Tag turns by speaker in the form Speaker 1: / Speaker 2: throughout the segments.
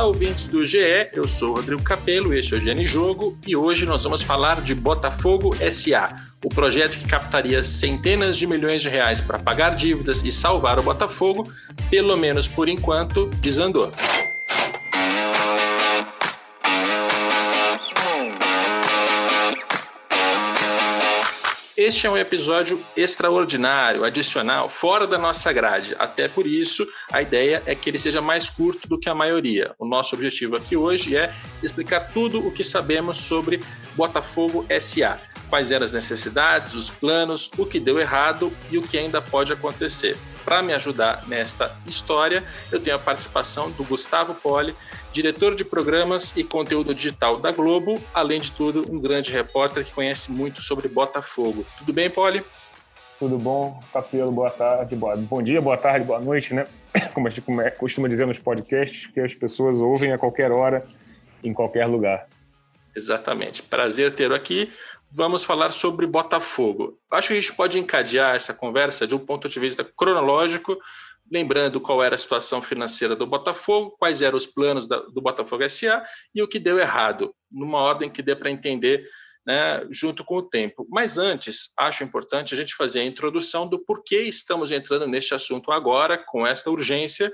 Speaker 1: Olá, ouvintes do GE, eu sou Rodrigo Capello, este é o GN Jogo e hoje nós vamos falar de Botafogo SA, o projeto que captaria centenas de milhões de reais para pagar dívidas e salvar o Botafogo, pelo menos por enquanto, desandou. Este é um episódio extraordinário, adicional, fora da nossa grade. Até por isso, a ideia é que ele seja mais curto do que a maioria. O nosso objetivo aqui hoje é explicar tudo o que sabemos sobre Botafogo SA. Quais eram as necessidades, os planos, o que deu errado e o que ainda pode acontecer. Para me ajudar nesta história, eu tenho a participação do Gustavo Poli, diretor de programas e conteúdo digital da Globo, além de tudo, um grande repórter que conhece muito sobre Botafogo. Tudo bem, Poli?
Speaker 2: Tudo bom, Capelo? Boa tarde, boa... bom dia, boa tarde, boa noite, né? Como a gente costuma dizer nos podcasts, que as pessoas ouvem a qualquer hora, em qualquer lugar.
Speaker 1: Exatamente. Prazer tê-lo aqui. Vamos falar sobre Botafogo. Acho que a gente pode encadear essa conversa de um ponto de vista cronológico, lembrando qual era a situação financeira do Botafogo, quais eram os planos do Botafogo SA e o que deu errado, numa ordem que dê para entender né, junto com o tempo. Mas antes, acho importante a gente fazer a introdução do porquê estamos entrando neste assunto agora, com esta urgência,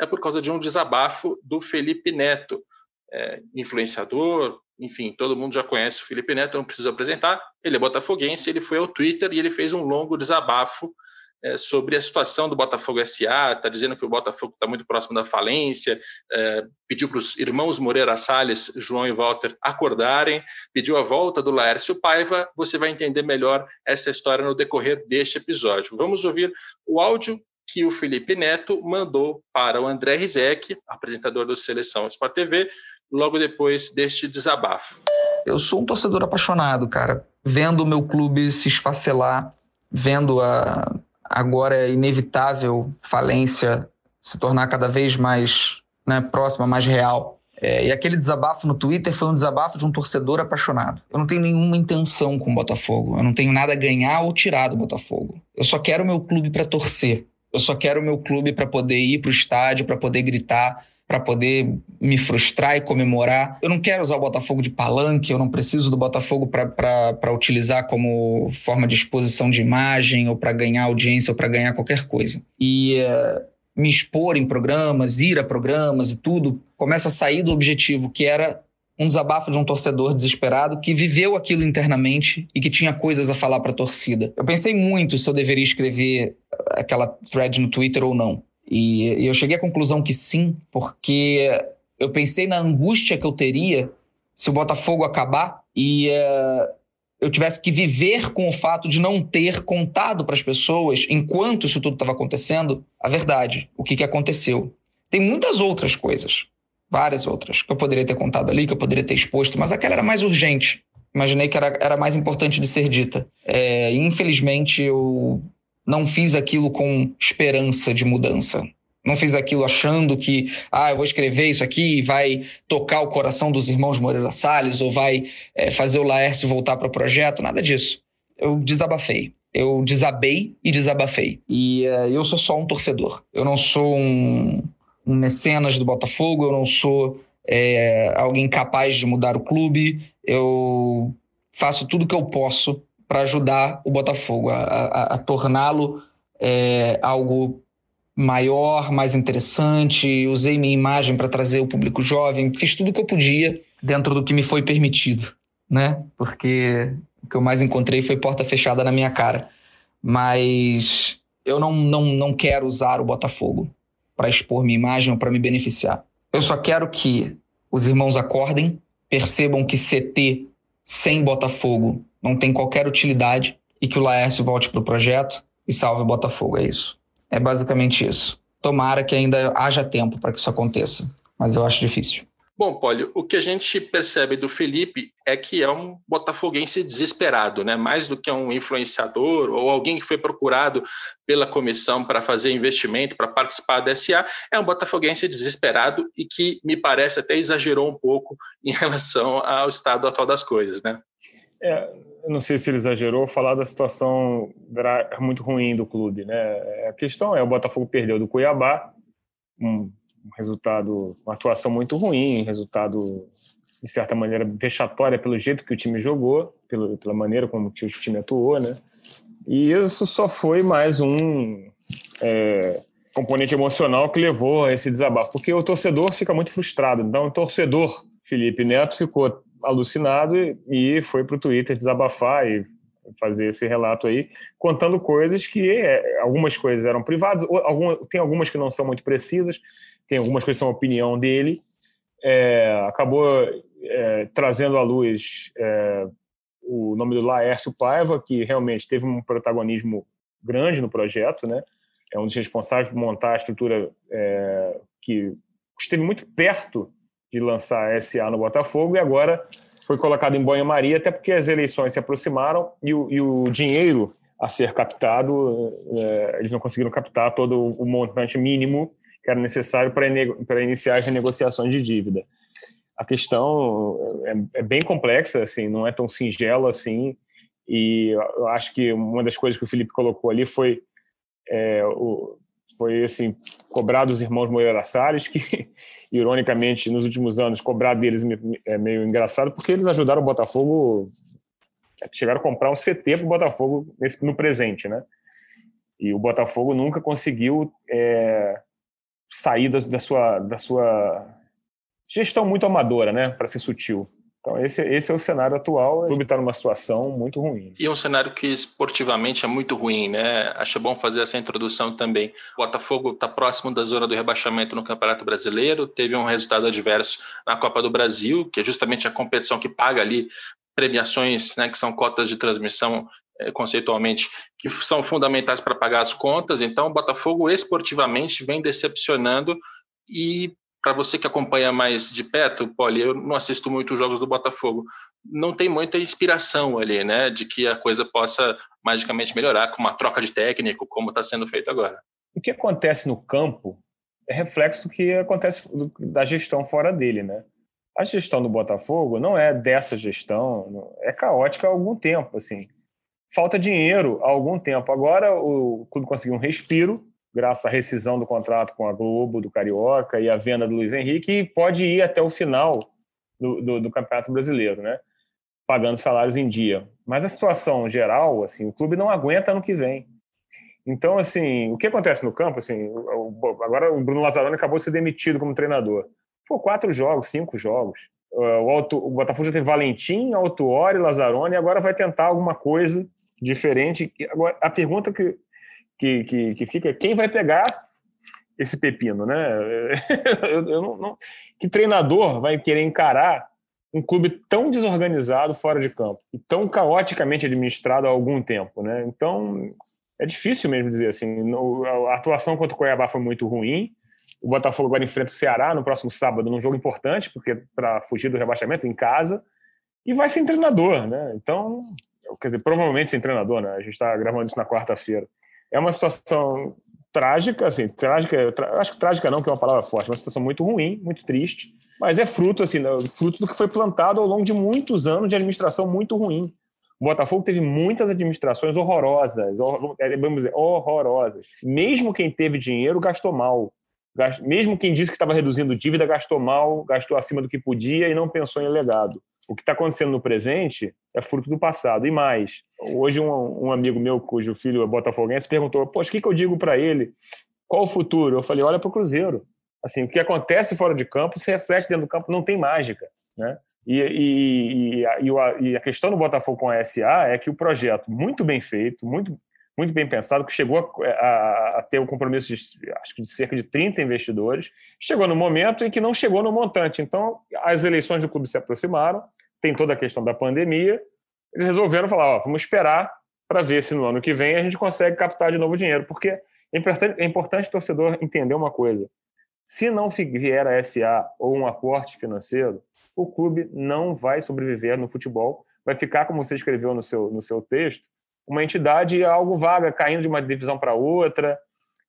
Speaker 1: é por causa de um desabafo do Felipe Neto, é, influenciador, enfim, todo mundo já conhece o Felipe Neto, não preciso apresentar, ele é botafoguense, ele foi ao Twitter e ele fez um longo desabafo é, sobre a situação do Botafogo SA, está dizendo que o Botafogo está muito próximo da falência, é, pediu para os irmãos Moreira Salles, João e Walter, acordarem, pediu a volta do Laércio Paiva. Você vai entender melhor essa história no decorrer deste episódio. Vamos ouvir o áudio que o Felipe Neto mandou para o André Rizek, apresentador do Seleção Sport TV, logo depois deste desabafo.
Speaker 3: Eu sou um torcedor apaixonado, cara, vendo o meu clube se esfacelar, vendo a, agora inevitável falência se tornar cada vez mais né, próxima, mais real. É, e aquele desabafo no Twitter foi um desabafo de um torcedor apaixonado. Eu não tenho nenhuma intenção com o Botafogo. Eu não tenho nada a ganhar ou tirar do Botafogo. Eu só quero o meu clube para torcer. Eu só quero o meu clube para poder ir para o estádio, para poder gritar, para poder me frustrar e comemorar. Eu não quero usar o Botafogo de palanque, eu não preciso do Botafogo para utilizar como forma de exposição de imagem, ou para ganhar audiência, ou para ganhar qualquer coisa. E uh, me expor em programas, ir a programas e tudo, começa a sair do objetivo que era um desabafo de um torcedor desesperado que viveu aquilo internamente e que tinha coisas a falar para a torcida. Eu pensei muito se eu deveria escrever aquela thread no Twitter ou não. E, eu cheguei à conclusão que sim, porque eu pensei na angústia que eu teria se o Botafogo acabar e uh, eu tivesse que viver com o fato de não ter contado para as pessoas, enquanto isso tudo estava acontecendo, a verdade, o que, que aconteceu. Tem muitas outras coisas, várias outras, que eu poderia ter contado ali, que eu poderia ter exposto, mas aquela era mais urgente. Imaginei que era, era mais importante de ser dita. É, infelizmente, eu não fiz aquilo com esperança de mudança. Não fiz aquilo achando que, ah, eu vou escrever isso aqui e vai tocar o coração dos irmãos Moreira Salles ou vai é, fazer o Laércio voltar para o projeto, nada disso. Eu desabafei. Eu desabei e desabafei. E uh, eu sou só um torcedor. Eu não sou um, um mecenas do Botafogo, eu não sou é, alguém capaz de mudar o clube. Eu faço tudo que eu posso para ajudar o Botafogo a, a, a torná-lo é, algo maior, mais interessante. Usei minha imagem para trazer o público jovem. Fiz tudo o que eu podia dentro do que me foi permitido, né? Porque o que eu mais encontrei foi porta fechada na minha cara. Mas eu não, não, não quero usar o Botafogo para expor minha imagem ou para me beneficiar. Eu só quero que os irmãos acordem, percebam que CT sem Botafogo não tem qualquer utilidade e que o Laércio volte para o projeto e salve o Botafogo. É isso. É basicamente isso. Tomara que ainda haja tempo para que isso aconteça, mas eu acho difícil.
Speaker 1: Bom, Pólio, o que a gente percebe do Felipe é que é um botafoguense desesperado, né? Mais do que um influenciador ou alguém que foi procurado pela comissão para fazer investimento, para participar da SA, é um botafoguense desesperado e que me parece até exagerou um pouco em relação ao estado atual das coisas, né?
Speaker 2: É, não sei se ele exagerou falar da situação muito ruim do clube, né? A questão é o Botafogo perdeu do Cuiabá um, resultado, uma atuação muito ruim, resultado de certa maneira vexatória pelo jeito que o time jogou, pelo, pela maneira como que o time atuou, né? E isso só foi mais um é, componente emocional que levou a esse desabafo, porque o torcedor fica muito frustrado. Então, o torcedor Felipe Neto ficou alucinado e foi para o Twitter desabafar e fazer esse relato aí, contando coisas que é, algumas coisas eram privadas, algumas, tem algumas que não são muito precisas, tem algumas que são opinião dele. É, acabou é, trazendo à luz é, o nome do Laércio Paiva, que realmente teve um protagonismo grande no projeto, né? É um dos responsáveis por montar a estrutura é, que esteve muito perto de lançar SA no Botafogo e agora foi colocado em banho-maria, até porque as eleições se aproximaram e o, e o dinheiro a ser captado, é, eles não conseguiram captar todo o montante mínimo que era necessário para iniciar as renegociações de dívida. A questão é, é, bem complexa, assim, não é tão singela assim, e eu acho que uma das coisas que o Felipe colocou ali foi é, o, foi assim cobrar dos irmãos Moreira Salles, que ironicamente nos últimos anos cobrar deles é meio engraçado, porque eles ajudaram o Botafogo, chegaram a comprar um CT para o Botafogo nesse, no presente, né? E o Botafogo nunca conseguiu é, sair da, da, sua, da sua gestão muito amadora, né? Para ser sutil. Então, esse, esse é o cenário atual. O clube está numa situação muito ruim.
Speaker 1: E é um cenário que esportivamente é muito ruim, né? Acho bom fazer essa introdução também. O Botafogo está próximo da zona do rebaixamento no Campeonato Brasileiro, teve um resultado adverso na Copa do Brasil, que é justamente a competição que paga ali premiações, né, que são cotas de transmissão é, conceitualmente, que são fundamentais para pagar as contas. Então, o Botafogo esportivamente vem decepcionando e para você que acompanha mais de perto, Poli, eu não assisto muito os jogos do Botafogo. Não tem muita inspiração ali, né, de que a coisa possa magicamente melhorar com uma troca de técnico, como está sendo feito agora.
Speaker 2: O que acontece no campo é reflexo do que acontece da gestão fora dele, né? A gestão do Botafogo não é dessa gestão, é caótica há algum tempo, assim. Falta dinheiro há algum tempo. Agora o clube conseguiu um respiro, graças à rescisão do contrato com a Globo, do Carioca e a venda do Luiz Henrique, e pode ir até o final do, do, do, Campeonato Brasileiro, né? Pagando salários em dia. Mas a situação geral, assim, o clube não aguenta ano que vem. Então, assim, o que acontece no campo, assim, agora o Bruno Lazzaroni acabou de ser demitido como treinador. Foi quatro jogos, cinco jogos. O, Auto, o Botafogo já tem Valentim, Autuori, Lazzaroni, agora vai tentar alguma coisa diferente. Agora, a pergunta que que, que, que fica quem vai pegar esse pepino, né? eu, eu não, não, que treinador vai querer encarar um clube tão desorganizado fora de campo e tão caoticamente administrado há algum tempo, né? Então é difícil mesmo dizer assim. A atuação contra o Cuiabá foi muito ruim. O Botafogo agora enfrenta o Ceará no próximo sábado, num jogo importante, porque para fugir do rebaixamento em casa e vai sem treinador, né? Então, quer dizer, provavelmente sem treinador, né? A gente está gravando isso na quarta-feira é uma situação trágica, assim, trágica, acho que trágica não, que é uma palavra forte, é uma situação muito ruim, muito triste, mas é fruto, assim, né, fruto do que foi plantado ao longo de muitos anos de administração muito ruim. O Botafogo teve muitas administrações horrorosas, é, vamos dizer, horrorosas. Mesmo quem teve dinheiro gastou mal. Mesmo quem disse que estava reduzindo dívida gastou mal, gastou acima do que podia e não pensou em legado. O que está acontecendo no presente é fruto do passado. E mais, hoje um, um amigo meu, cujo filho é botafoguense, perguntou, poxa, o que, que eu digo para ele? Qual o futuro? Eu falei, olha para o Cruzeiro. Assim, o que acontece fora de campo se reflete dentro do campo, não tem mágica. Né? E, e, e, a, e, a, questão do Botafogo com a SA é que o projeto, muito bem feito, muito, muito bem pensado, que chegou a, a, a, ter o um compromisso de, acho que de cerca de 30 investidores, chegou no momento em que não chegou no montante. Então, as eleições do clube se aproximaram, tem toda a questão da pandemia, eles resolveram falar, ó, vamos esperar para ver se no ano que vem a gente consegue captar de novo dinheiro, porque é importante, é importante o torcedor entender uma coisa, se não vier a SA ou um aporte financeiro, o clube não vai sobreviver no futebol, vai ficar, como você escreveu no seu, no seu texto, uma entidade algo vaga, caindo de uma divisão para outra,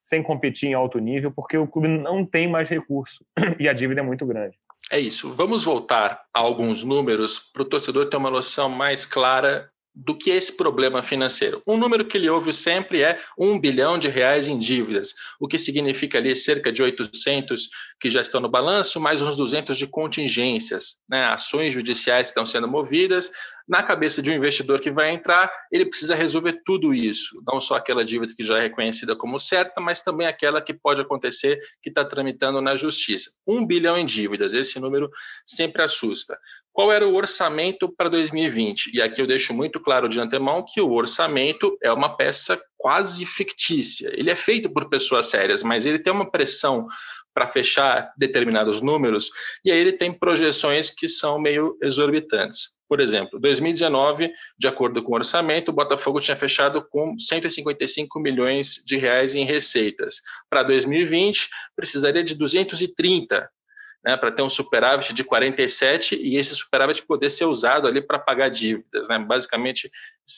Speaker 2: sem competir em alto nível, porque o clube não tem mais recurso e a dívida é muito grande.
Speaker 1: É isso. Vamos voltar a alguns números para o torcedor ter uma noção mais clara do que é esse problema financeiro. Um número que ele ouve sempre é um bilhão de reais em dívidas, o que significa ali cerca de 800 que já estão no balanço, mais uns 200 de contingências, né? ações judiciais que estão sendo movidas. Na cabeça de um investidor que vai entrar, ele precisa resolver tudo isso, não só aquela dívida que já é reconhecida como certa, mas também aquela que pode acontecer que está tramitando na justiça. Um bilhão em dívidas, esse número sempre assusta qual era o orçamento para 2020. E aqui eu deixo muito claro de antemão que o orçamento é uma peça quase fictícia. Ele é feito por pessoas sérias, mas ele tem uma pressão para fechar determinados números, e aí ele tem projeções que são meio exorbitantes. Por exemplo, 2019, de acordo com o orçamento, o Botafogo tinha fechado com 155 milhões de reais em receitas. Para 2020, precisaria de 230 né, para ter um superávit de 47 e esse superávit poder ser usado ali para pagar dívidas. Né? Basicamente,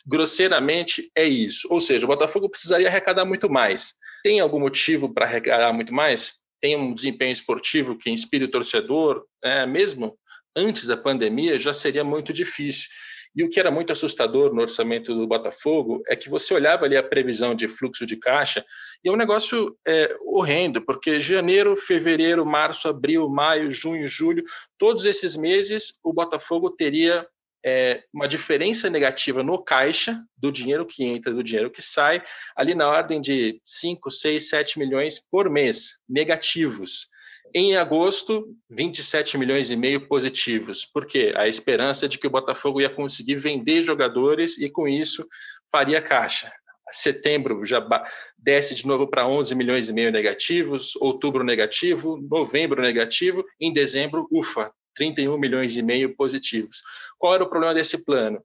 Speaker 1: grosseiramente, é isso. Ou seja, o Botafogo precisaria arrecadar muito mais. Tem algum motivo para arrecadar muito mais? Tem um desempenho esportivo que inspire o torcedor? É, mesmo antes da pandemia, já seria muito difícil. E o que era muito assustador no orçamento do Botafogo é que você olhava ali a previsão de fluxo de caixa e é um negócio é, horrendo, porque janeiro, fevereiro, março, abril, maio, junho, julho, todos esses meses o Botafogo teria é, uma diferença negativa no caixa do dinheiro que entra, do dinheiro que sai, ali na ordem de 5, 6, 7 milhões por mês, negativos. Em agosto, 27 milhões e meio positivos. Por quê? A esperança de que o Botafogo ia conseguir vender jogadores e, com isso, faria caixa. Setembro já desce de novo para 11 milhões e meio negativos, outubro negativo, novembro negativo, em dezembro, ufa, 31 milhões e meio positivos. Qual era o problema desse plano?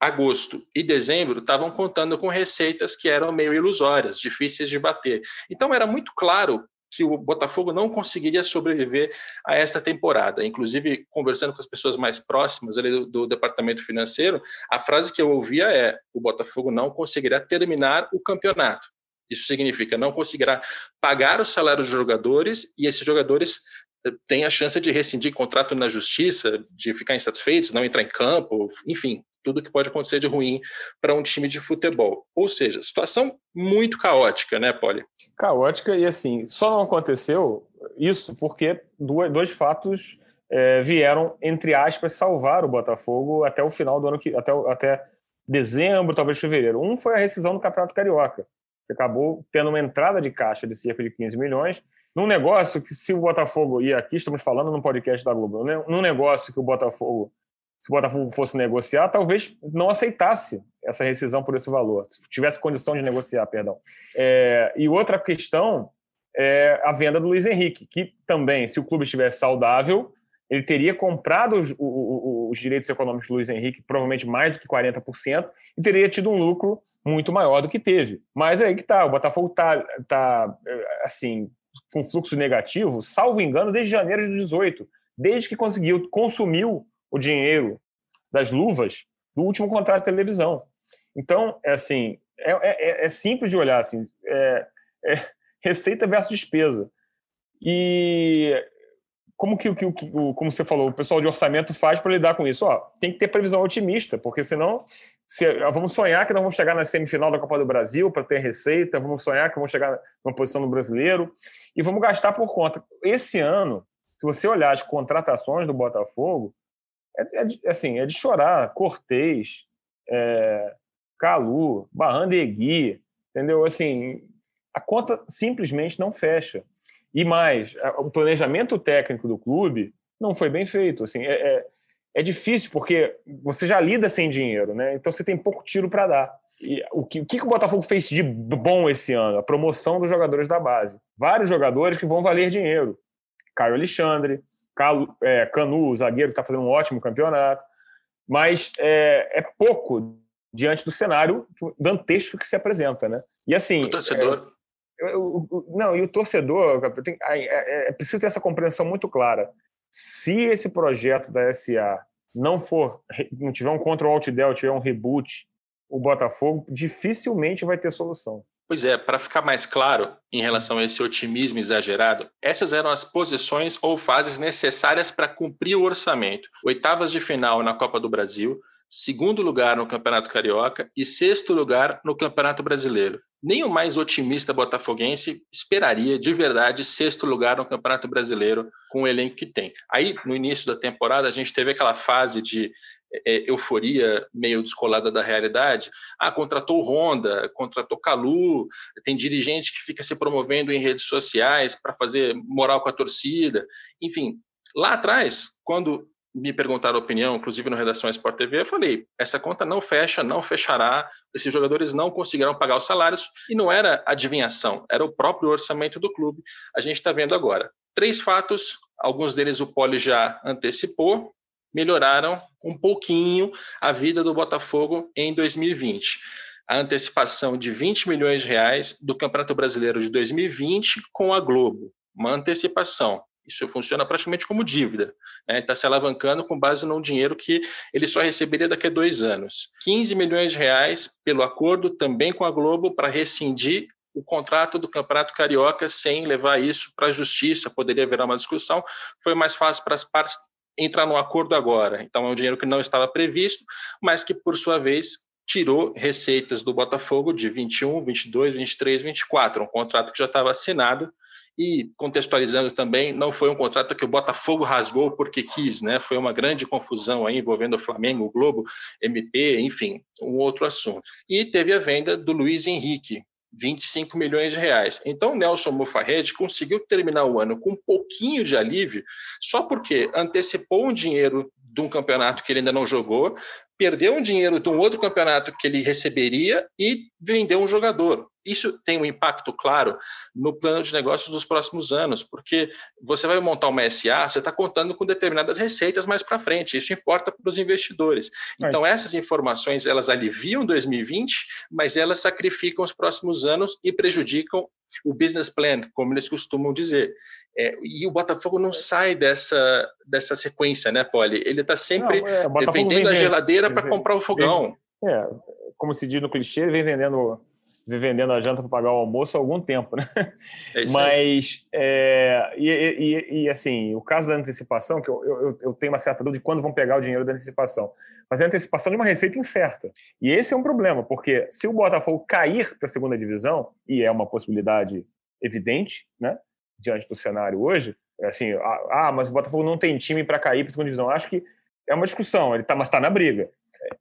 Speaker 1: agosto e dezembro estavam contando com receitas que eram meio ilusórias, difíceis de bater. Então era muito claro que o Botafogo não conseguiria sobreviver a esta temporada. Inclusive, conversando com as pessoas mais próximas ali do, do departamento financeiro, a frase que eu ouvia é: o Botafogo não conseguirá terminar o campeonato. Isso significa não conseguirá pagar os salários dos jogadores e esses jogadores eh, têm a chance de rescindir contrato na justiça, de ficar insatisfeitos, não entrar em campo, enfim, tudo que pode acontecer de ruim para um time de futebol. Ou seja, situação muito caótica, né, Poli?
Speaker 2: Caótica e assim, só não aconteceu isso porque dois fatos é, vieram, entre aspas, salvar o Botafogo até o final do ano, que, até, até dezembro, talvez fevereiro. Um foi a rescisão do Campeonato Carioca, que acabou tendo uma entrada de caixa de cerca de 15 milhões, num negócio que se o Botafogo, e aqui estamos falando no podcast da Globo, né, num negócio que o Botafogo se o Botafogo fosse negociar, talvez não aceitasse essa rescisão por esse valor, se tivesse condição de negociar, perdão. É, e outra questão é a venda do Luiz Henrique, que também, se o clube estivesse saudável, ele teria comprado os, os, os, direitos econômicos do Luiz Henrique, provavelmente mais do que 40%, e teria tido um lucro muito maior do que teve. Mas é aí que está, o Botafogo está, tá, assim, com fluxo negativo, salvo engano, desde janeiro de 18, desde que conseguiu, consumiu o dinheiro das luvas do último contrato de televisão. Então, é assim, é, é, é simples de olhar, assim, é, é receita versus despesa. E como que, que, que como você falou, o pessoal de orçamento faz para lidar com isso? Ó, tem que ter previsão otimista, porque senão se, vamos sonhar que nós vamos chegar na semifinal da Copa do Brasil para ter receita, vamos sonhar que vamos chegar numa posição no brasileiro e vamos gastar por conta. Esse ano, se você olhar as contratações do Botafogo, é, é, de, assim, é de chorar. Cortez, é, Calu, Barrandegui, entendeu? Assim, a conta simplesmente não fecha. E mais, o planejamento técnico do clube não foi bem feito. Assim, é, é, é difícil porque você já lida sem dinheiro, né? Então você tem pouco tiro para dar. E o que, o que o Botafogo fez de bom esse ano? A promoção dos jogadores da base. Vários jogadores que vão valer dinheiro. Caio Alexandre, Calo, é, Canu, o zagueiro, que está fazendo um ótimo campeonato, mas é, é, pouco diante do cenário dantesco que se apresenta, né? E assim...
Speaker 1: O torcedor...
Speaker 2: É, não, e o torcedor, tem, é, é, é preciso ter essa compreensão muito clara. Se esse projeto da SA não for, não tiver um Ctrl Alt Del, tiver um reboot, o Botafogo dificilmente vai ter solução.
Speaker 1: Pois é, para ficar mais claro em relação a esse otimismo exagerado, essas eram as posições ou fases necessárias para cumprir o orçamento. Oitavas de final na Copa do Brasil, segundo lugar no Campeonato Carioca e sexto lugar no Campeonato Brasileiro. Nem o mais otimista botafoguense esperaria de verdade sexto lugar no Campeonato Brasileiro com o elenco que tem. Aí, no início da temporada, a gente teve aquela fase de é, euforia meio descolada da realidade. Ah, contratou Honda, contratou Calu, tem dirigente que fica se promovendo em redes sociais para fazer moral com a torcida. Enfim, lá atrás, quando me perguntaram a opinião, inclusive no Redação Sport TV, eu falei: essa conta não fecha, não fechará, esses jogadores não conseguirão pagar os salários, e não era adivinhação, era o próprio orçamento do clube. A gente está vendo agora. Três fatos, alguns deles o Poli já antecipou, melhoraram um pouquinho a vida do Botafogo em 2020. A antecipação de 20 milhões de reais do Campeonato Brasileiro de 2020 com a Globo. Uma antecipação. Isso funciona praticamente como dívida. Né? Está se alavancando com base num dinheiro que ele só receberia daqui a dois anos. 15 milhões de reais pelo acordo também com a Globo para rescindir o contrato do Campeonato Carioca sem levar isso para a justiça. Poderia haver uma discussão. Foi mais fácil para as partes entrar no acordo agora. Então é um dinheiro que não estava previsto, mas que por sua vez tirou receitas do Botafogo de 21, 22, 23, 24, um contrato que já estava assinado e contextualizando também, não foi um contrato que o Botafogo rasgou porque quis, né? Foi uma grande confusão aí envolvendo o Flamengo, o Globo, MP, enfim, um outro assunto. E teve a venda do Luiz Henrique, 25 milhões de reais. Então, Nelson Mufarredi conseguiu terminar o ano com um pouquinho de alívio, só porque antecipou um dinheiro de um campeonato que ele ainda não jogou, perdeu um dinheiro de um outro campeonato que ele receberia e vendeu um jogador. Isso tem um impacto claro no plano de negócios dos próximos anos, porque você vai montar uma SA, você está contando com determinadas receitas mais para frente. Isso importa para os investidores. Então, essas informações elas aliviam 2020, mas elas sacrificam os próximos anos e prejudicam o business plan, como eles costumam dizer. É, e o Botafogo não sai dessa, dessa sequência, né, Poli? Ele está sempre não, é, vendendo a geladeira para comprar o fogão.
Speaker 2: é, como se diz no clichê, ele vem vendendo vendendo a janta para pagar o almoço há algum tempo, né? É Mas, é, e, e, e, assim, o caso da antecipação, que eu, eu, eu, tenho uma certa dúvida de quando vão pegar o dinheiro da antecipação, mas é a antecipação de uma receita incerta. E esse é um problema, porque se o Botafogo cair para a segunda divisão, e é uma possibilidade evidente, né, diante do cenário hoje, é assim, ah, mas o Botafogo não tem time para cair para a segunda divisão. Acho que é uma discussão, ele tá, mas está na briga.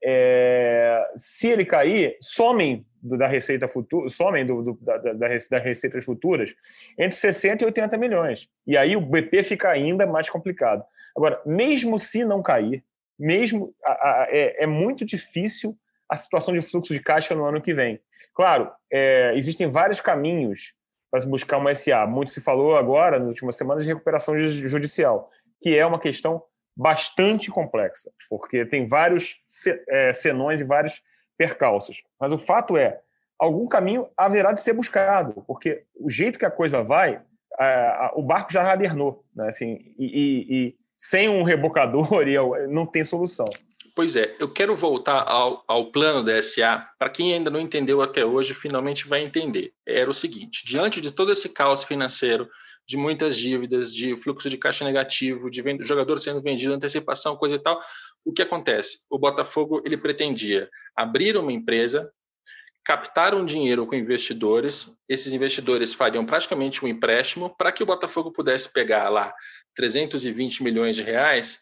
Speaker 2: É, se ele cair, somem da receita futura, somem do, do, da, da, das receitas futuras entre 60 e 80 milhões. E aí o BP fica ainda mais complicado. Agora, mesmo se não cair, mesmo a, a, é, é, muito difícil a situação de fluxo de caixa no ano que vem. Claro, é, existem vários caminhos para se buscar uma SA. Muito se falou agora, nas últimas semanas, de recuperação judicial, que é uma questão bastante complexa, porque tem vários é, senões e vários percalços. Mas o fato é, algum caminho haverá de ser buscado, porque o jeito que a coisa vai, o barco já radernou, né? Assim, e, e, e sem um rebocador não tem solução.
Speaker 1: Pois é, eu quero voltar ao, ao plano da SA. Para quem ainda não entendeu até hoje, finalmente vai entender. Era o seguinte: diante de todo esse caos financeiro, de muitas dívidas, de fluxo de caixa negativo, de jogador sendo vendido, antecipação, coisa e tal. O que acontece? O Botafogo ele pretendia abrir uma empresa, captar um dinheiro com investidores, esses investidores fariam praticamente um empréstimo para que o Botafogo pudesse pegar lá 320 milhões de reais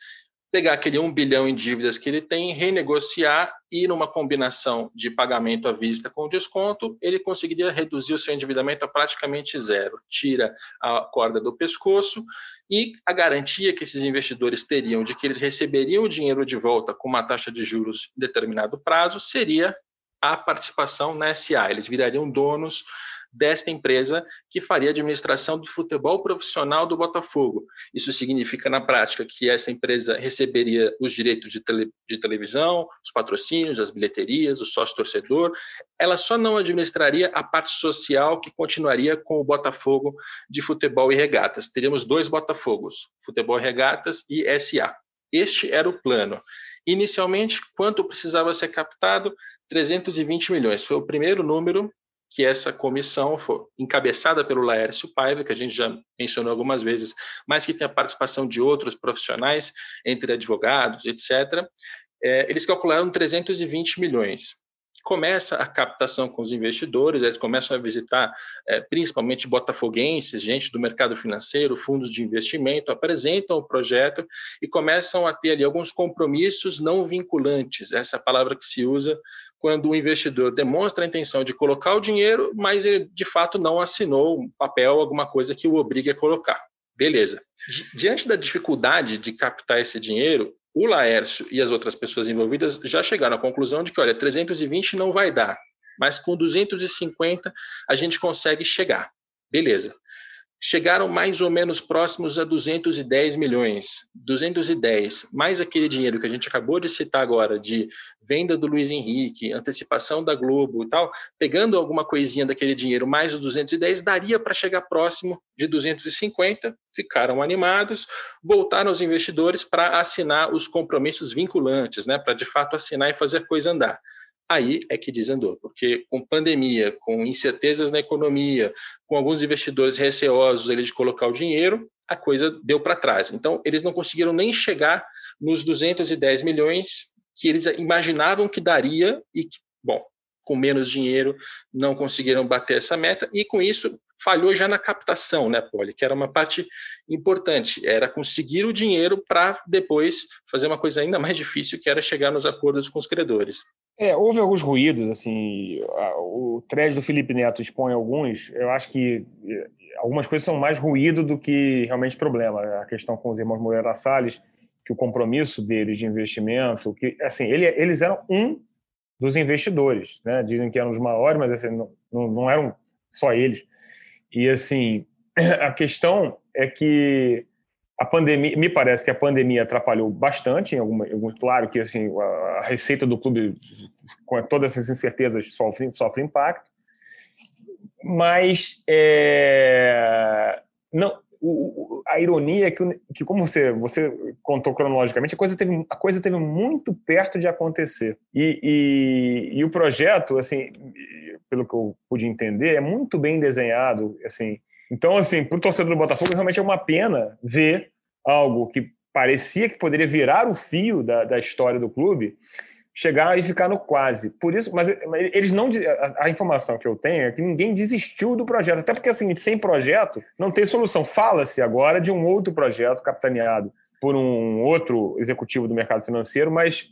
Speaker 1: pegar aquele 1 bilhão em dívidas que ele tem, renegociar e, numa combinação de pagamento à vista com desconto, ele conseguiria reduzir o seu endividamento a praticamente zero. Tira a corda do pescoço e a garantia que esses investidores teriam de que eles receberiam o dinheiro de volta com uma taxa de juros em determinado prazo seria a participação na SA. Eles virariam donos desta empresa que faria a administração do futebol profissional do Botafogo. Isso significa, na prática, que essa empresa receberia os direitos de, tele, de televisão, os patrocínios, as bilheterias, o sócio-torcedor. Ela só não administraria a parte social que continuaria com o Botafogo de futebol e regatas. Teríamos dois Botafogos, futebol e regatas e SA. Este era o plano. Inicialmente, quanto precisava ser captado? 320 milhões. Foi o primeiro número que essa comissão foi encabeçada pelo Laércio Paiva, que a gente já mencionou algumas vezes, mas que tem a participação de outros profissionais, entre advogados, etc., é, eles calcularam 320 milhões começa a captação com os investidores, eles começam a visitar é, principalmente botafoguenses, gente do mercado financeiro, fundos de investimento, apresentam o projeto e começam a ter ali alguns compromissos não vinculantes, essa é palavra que se usa quando o investidor demonstra a intenção de colocar o dinheiro, mas ele de fato não assinou um papel, alguma coisa que o obrigue a colocar. Beleza. Diante da dificuldade de captar esse dinheiro, o Laércio e as outras pessoas envolvidas já chegaram à conclusão de que, olha, 320 não vai dar, mas com 250 a gente consegue chegar. Beleza chegaram mais ou menos próximos a 210 milhões. 210, mais aquele dinheiro que a gente acabou de citar agora, de venda do Luiz Henrique, antecipação da Globo e tal, pegando alguma coisinha daquele dinheiro, mais os 210, daria para chegar próximo de 250. Ficaram animados, voltaram os investidores para assinar os compromissos vinculantes, né, para de fato assinar e fazer a coisa andar aí é que desandou, porque com pandemia, com incertezas na economia, com alguns investidores receosos eles de colocar o dinheiro, a coisa deu para trás. Então, eles não conseguiram nem chegar nos 210 milhões que eles imaginavam que daria e que, bom, com menos dinheiro não conseguiram bater essa meta e com isso falhou já na captação, né, Poli, que era uma parte importante, era conseguir o dinheiro para depois fazer uma coisa ainda mais difícil, que era chegar nos acordos com os credores.
Speaker 2: É, houve alguns ruídos, assim, o thread do Felipe Neto expõe alguns, eu acho que é, algumas coisas são mais ruído do que realmente problema. A questão com os irmãos Moreira Salles, que o compromisso deles de investimento, que assim, ele, eles eram um dos investidores, né? Dizem que eram os maiores, mas assim, não, não, eram só eles. E assim, a questão é que a pandemia, me parece que a pandemia atrapalhou bastante, em alguma, claro que assim a receita do clube, com todas essas incertezas, sofre, sofre impacto, mas é, não, o, a ironia é que, que como você, você contou cronologicamente, a coisa, teve, a coisa teve muito perto de acontecer. E, e, e o projeto, assim, pelo que eu pude entender, é muito bem desenhado, assim, então, assim, para o torcedor do Botafogo, realmente é uma pena ver algo que parecia que poderia virar o fio da, da história do clube chegar e ficar no quase. Por isso, mas eles não a, a, informação que eu tenho é que ninguém desistiu do projeto, até porque assim, sem projeto não tem solução. Fala-se agora de um outro projeto capitaneado por um outro executivo do mercado financeiro, mas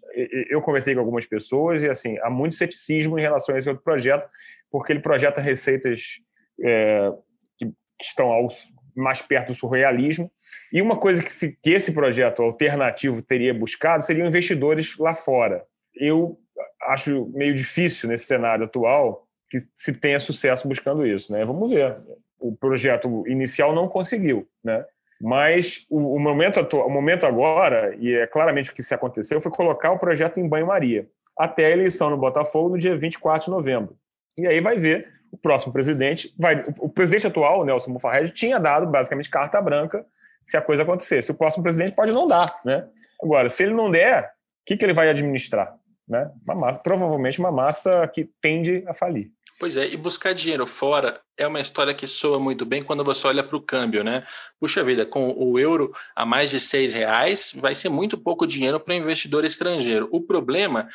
Speaker 2: eu conversei com algumas pessoas e assim, há muito ceticismo em relação a esse outro projeto, porque ele projeta receitas é, que estão ao, mais perto do surrealismo. E uma coisa que, se, que esse projeto alternativo teria buscado seriam investidores lá fora. Eu acho meio difícil nesse cenário atual que se tenha sucesso buscando isso, né? Vamos ver. O projeto inicial não conseguiu, né? Mas o, o momento atual, o momento agora, e é claramente o que se aconteceu, foi colocar o projeto em banho-maria até a eleição no Botafogo no dia 24 de novembro. E aí vai ver o próximo presidente vai. O presidente atual, Nelson Mufarrege, tinha dado basicamente carta branca se a coisa acontecesse. O próximo presidente pode não dar, né? Agora, se ele não der, o que, que ele vai administrar? Né? Uma massa, provavelmente uma massa que tende a falir.
Speaker 1: Pois é, e buscar dinheiro fora é uma história que soa muito bem quando você olha para o câmbio, né? Puxa vida, com o euro a mais de seis reais, vai ser muito pouco dinheiro para investidor estrangeiro. O problema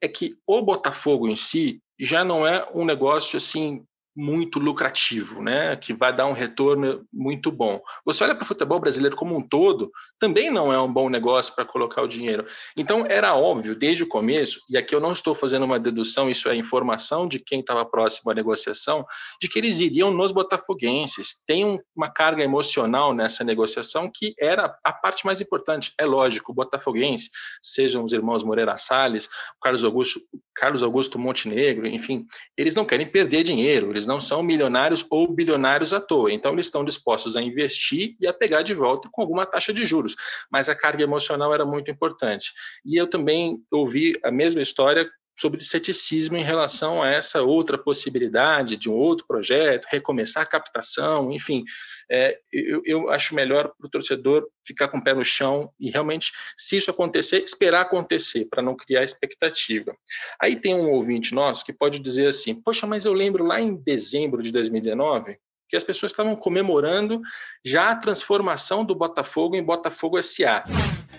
Speaker 1: é que o Botafogo em si já não é um negócio assim muito lucrativo, né, que vai dar um retorno muito bom. Você olha para o futebol brasileiro como um todo, também não é um bom negócio para colocar o dinheiro. Então era óbvio desde o começo, e aqui eu não estou fazendo uma dedução, isso é informação de quem estava próximo à negociação, de que eles iriam nos botafoguenses. Tem uma carga emocional nessa negociação que era a parte mais importante. É lógico, o botafoguense, sejam os irmãos Moreira Salles, Carlos Augusto, Carlos Augusto Montenegro, enfim, eles não querem perder dinheiro, eles eles não são milionários ou bilionários à toa. Então, eles estão dispostos a investir e a pegar de volta com alguma taxa de juros. Mas a carga emocional era muito importante. E eu também ouvi a mesma história sobre ceticismo em relação a essa outra possibilidade de um outro projeto, recomeçar a captação, enfim. É, eu, eu, acho melhor para o torcedor ficar com o pé no chão e realmente, se isso acontecer, esperar acontecer, para não criar expectativa. Aí tem um ouvinte nosso que pode dizer assim: Poxa, mas eu lembro lá em dezembro de 2019, que as pessoas estavam comemorando já a transformação do Botafogo em Botafogo SA.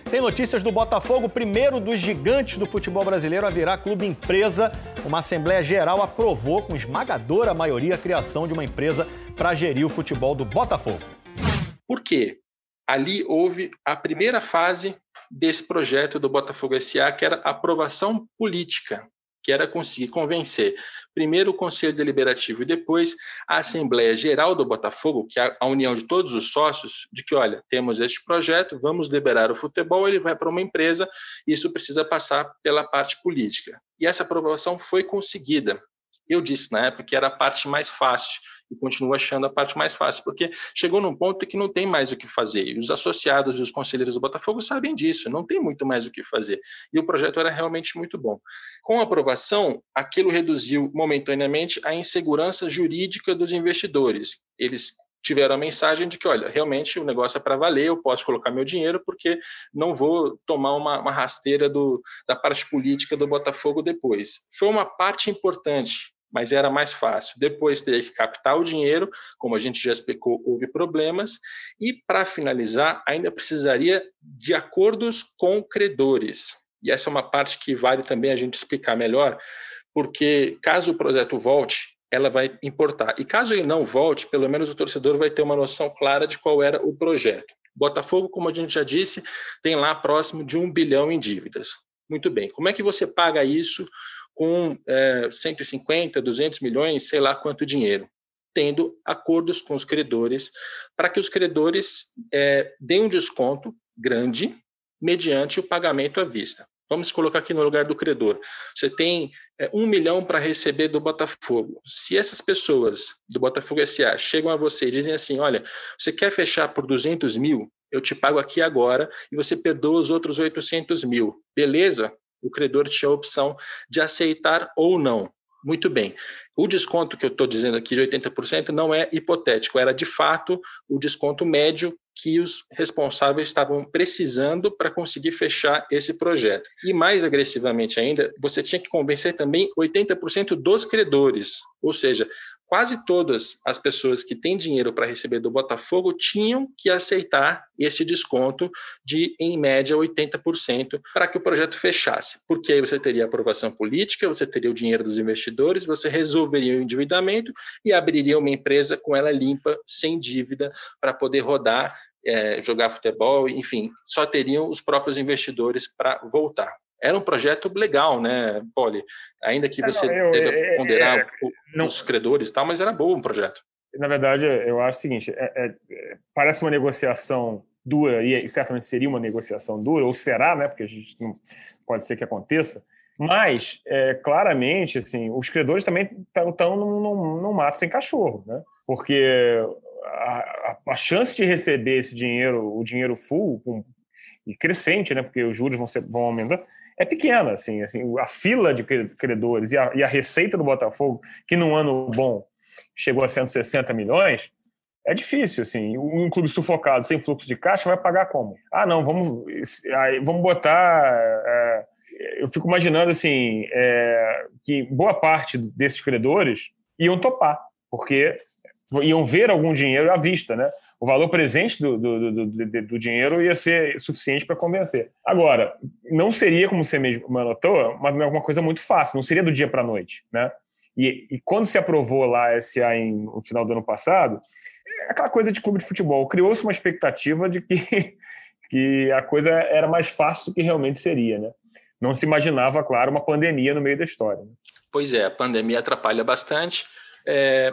Speaker 4: Tem notícias do Botafogo, primeiro dos gigantes do futebol brasileiro a virar clube empresa. Uma Assembleia Geral aprovou com esmagadora maioria a criação de uma empresa para gerir o futebol do Botafogo.
Speaker 1: Por quê? Ali houve a primeira fase desse projeto do Botafogo SA, que era aprovação política, que era conseguir convencer primeiro o Conselho Deliberativo e depois a Assembleia Geral do Botafogo, que é a união de todos os sócios, de que, olha, temos este projeto, vamos liberar o futebol, ele vai para uma empresa, isso precisa passar pela parte política. E essa aprovação foi conseguida. Eu disse na época que era a parte mais fácil, e continuo achando a parte mais fácil, porque chegou num ponto que não tem mais o que fazer. E os associados e os conselheiros do Botafogo sabem disso, não tem muito mais o que fazer. E o projeto era realmente muito bom. Com a aprovação, aquilo reduziu momentaneamente a insegurança jurídica dos investidores. Eles tiveram a mensagem de que, olha, realmente o negócio é para valer, eu posso colocar meu dinheiro, porque não vou tomar uma, uma rasteira do, da parte política do Botafogo depois. Foi uma parte importante mas era mais fácil. Depois teria que captar o dinheiro, como a gente já explicou, houve problemas, e para finalizar, ainda precisaria de acordos com credores. E essa é uma parte que vale também a gente explicar melhor, porque caso o projeto volte, ela vai importar. E caso ele não volte, pelo menos o torcedor vai ter uma noção clara de qual era o projeto. Botafogo, como a gente já disse, tem lá próximo de um bilhão em dívidas. Muito bem. Como é que você paga isso com é, 150, 200 milhões, sei lá quanto dinheiro, tendo acordos com os credores para que os credores é, deem um desconto grande mediante o pagamento à vista. Vamos colocar aqui no lugar do credor. Você tem é, um milhão para receber do Botafogo. Se essas pessoas do Botafogo SA chegam a você e dizem assim: olha, você quer fechar por 200 mil? Eu te pago aqui agora e você perdoa os outros 800 mil. Beleza? O credor tinha a opção de aceitar ou não. Muito bem. O desconto que eu estou dizendo aqui de 80% não é hipotético, era de fato o desconto médio que os responsáveis estavam precisando para conseguir fechar esse projeto. E mais agressivamente ainda, você tinha que convencer também 80% dos credores, ou seja, quase todas as pessoas que têm dinheiro para receber do Botafogo tinham que aceitar esse desconto de, em média, 80% para que o projeto fechasse. Porque aí você teria aprovação política, você teria o dinheiro dos investidores, você resolveria o endividamento e abriria uma empresa com ela limpa, sem dívida, para poder rodar é, jogar futebol, enfim, só teriam os próprios investidores para voltar era um projeto legal, né, Poli? Ainda que você não, eu, teve a é, ponderar é, não, os credores e tal, mas era bom o projeto.
Speaker 2: Na verdade, eu acho o seguinte: é, é, parece uma negociação dura, e certamente seria uma negociação dura, ou será, né? Porque a gente não pode ser que aconteça. Mas, é, claramente, assim, os credores também estão num, num mato sem cachorro, né? Porque a, a, chance de receber esse dinheiro, o dinheiro full, com, e crescente, né? Porque os juros vão, ser, vão aumentando, é pequena, assim, assim, a fila de credores e a, e a receita do Botafogo, que num ano bom chegou a 160 milhões, é difícil, assim, um clube sufocado, sem fluxo de caixa, vai pagar como? Ah, não, vamos, vamos botar... É, eu fico imaginando, assim, é, que boa parte desses credores iam topar, porque iam ver algum dinheiro à vista, né? o valor presente do, do, do, do dinheiro ia ser suficiente para convencer. Agora, não seria, como você mesmo anotou, uma, uma coisa muito fácil, não seria do dia para a noite. Né? E, e, quando se aprovou lá a SA em, no final do ano passado, é aquela coisa de clube de futebol, criou-se uma expectativa de que, que a coisa era mais fácil do que realmente seria. Né? Não se imaginava, claro, uma pandemia no meio da história. Né?
Speaker 1: Pois é, a pandemia atrapalha bastante, é,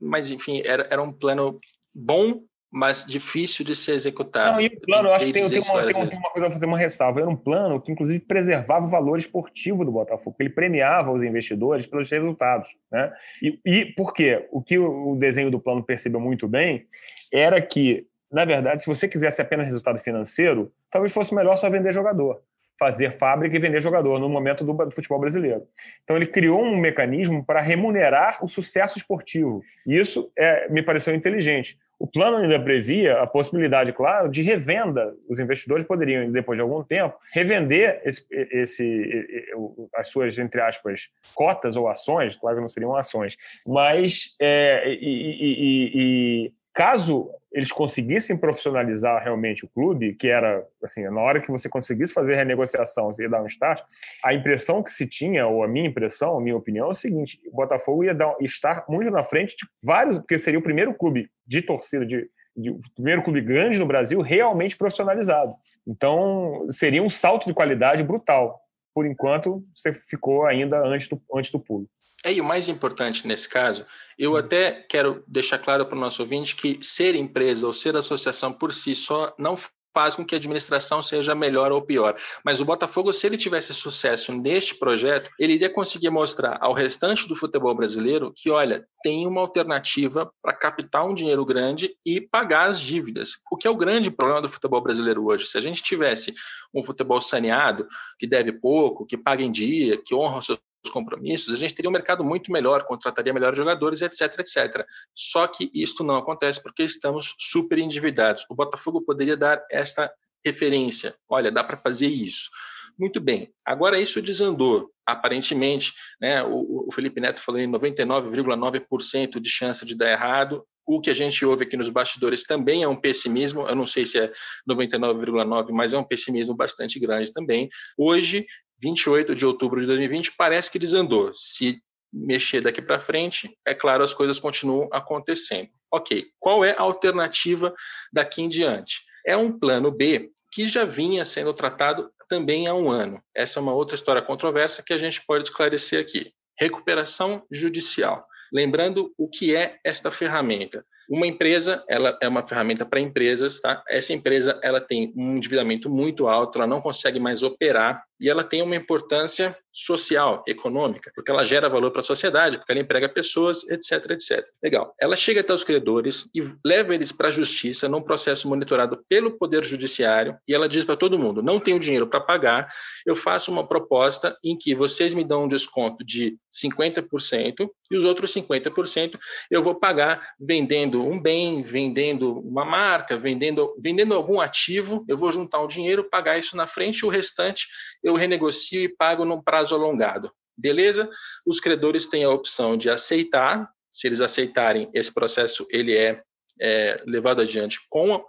Speaker 1: mas enfim, era, era um plano bom mas difícil de ser executado.
Speaker 2: Não, e o plano, eu acho que tem, tem, uma, tem, uma, coisa a fazer uma ressalva. Era um plano que, inclusive, preservava o valor esportivo do Botafogo, ele premiava os investidores pelos resultados. Né? E, e por quê? O que o desenho do plano percebeu muito bem era que, na verdade, se você quisesse apenas resultado financeiro, talvez fosse melhor só vender jogador fazer fábrica e vender jogador no momento do, futebol brasileiro. Então ele criou um mecanismo para remunerar o sucesso esportivo. E isso é, me pareceu inteligente. O plano ainda previa a possibilidade, claro, de revenda. Os investidores poderiam, depois de algum tempo, revender esse, esse, as suas, entre aspas, cotas ou ações, claro que não seriam ações, mas é, e, e, e, caso eles conseguissem profissionalizar realmente o clube, que era assim, na hora que você conseguisse fazer renegociação, ia dar um start, a impressão que se tinha, ou a minha impressão, a minha opinião, é o seguinte: o Botafogo ia dar, estar muito na frente de vários, porque seria o primeiro clube de torcida, de, de, o primeiro clube grande no Brasil realmente profissionalizado. Então, seria um salto de qualidade brutal. Por enquanto, você ficou ainda antes do, antes do pulo.
Speaker 1: É, e o mais importante nesse caso, eu uhum. até quero deixar claro para o nosso ouvinte que ser empresa ou ser associação por si só não faz com que a administração seja melhor ou pior. Mas o Botafogo, se ele tivesse sucesso neste projeto, ele iria conseguir mostrar ao restante do futebol brasileiro que, olha, tem uma alternativa para captar um dinheiro grande e pagar as dívidas. O que é o grande problema do futebol brasileiro hoje? Se a gente tivesse um futebol saneado, que deve pouco, que paga em dia, que honra os seus compromissos, a gente teria um mercado muito melhor, contrataria melhores jogadores, etc, etc. Só que isto não acontece porque estamos super endividados. O Botafogo poderia dar esta referência. Olha, dá para fazer isso. Muito bem. Agora isso desandou. Aparentemente, né, o, o Felipe Neto falou em 99,9% de chance de dar errado. O que a gente ouve aqui nos bastidores também é um pessimismo, eu não sei se é 99,9, mas é um pessimismo bastante grande também. Hoje 28 de outubro de 2020, parece que desandou. Se mexer daqui para frente, é claro, as coisas continuam acontecendo. Ok, qual é a alternativa daqui em diante? É um plano B que já vinha sendo tratado também há um ano. Essa é uma outra história controversa que a gente pode esclarecer aqui. Recuperação judicial. Lembrando o que é esta ferramenta. Uma empresa, ela é uma ferramenta para empresas, tá? Essa empresa, ela tem um endividamento muito alto, ela não consegue mais operar e ela tem uma importância social, econômica, porque ela gera valor para a sociedade, porque ela emprega pessoas, etc, etc. Legal. Ela chega até os credores e leva eles para a justiça num processo monitorado pelo Poder Judiciário e ela diz para todo mundo: não tenho dinheiro para pagar, eu faço uma proposta em que vocês me dão um desconto de 50% e os outros 50% eu vou pagar vendendo um bem, vendendo uma marca, vendendo, vendendo algum ativo, eu vou juntar o dinheiro, pagar isso na frente o restante eu renegocio e pago num prazo alongado. Beleza? Os credores têm a opção de aceitar. Se eles aceitarem, esse processo ele é, é levado adiante com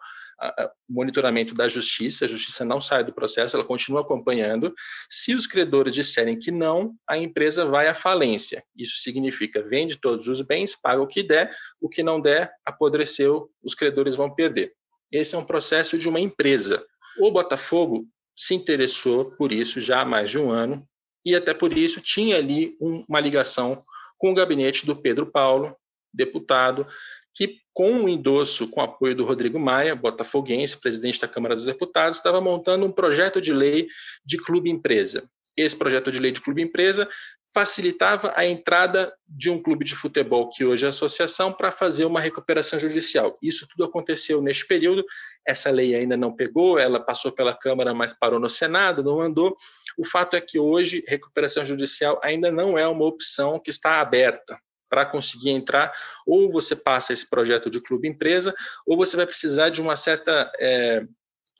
Speaker 1: monitoramento da justiça, a justiça não sai do processo, ela continua acompanhando. Se os credores disserem que não, a empresa vai à falência. Isso significa vende todos os bens, paga o que der, o que não der, apodreceu, os credores vão perder. Esse é um processo de uma empresa. O Botafogo se interessou por isso já há mais de um ano e até por isso tinha ali uma ligação com o gabinete do Pedro Paulo, deputado, que com o endosso, com apoio do Rodrigo Maia, botafoguense, presidente da Câmara dos Deputados, estava montando um projeto de lei de clube empresa. Esse projeto de lei de clube empresa facilitava a entrada de um clube de futebol, que hoje é associação, para fazer uma recuperação judicial. Isso tudo aconteceu neste período. Essa lei ainda não pegou, ela passou pela Câmara, mas parou no Senado, não andou. O fato é que hoje recuperação judicial ainda não é uma opção que está aberta para conseguir entrar, ou você passa esse projeto de clube empresa, ou você vai precisar de uma certa é,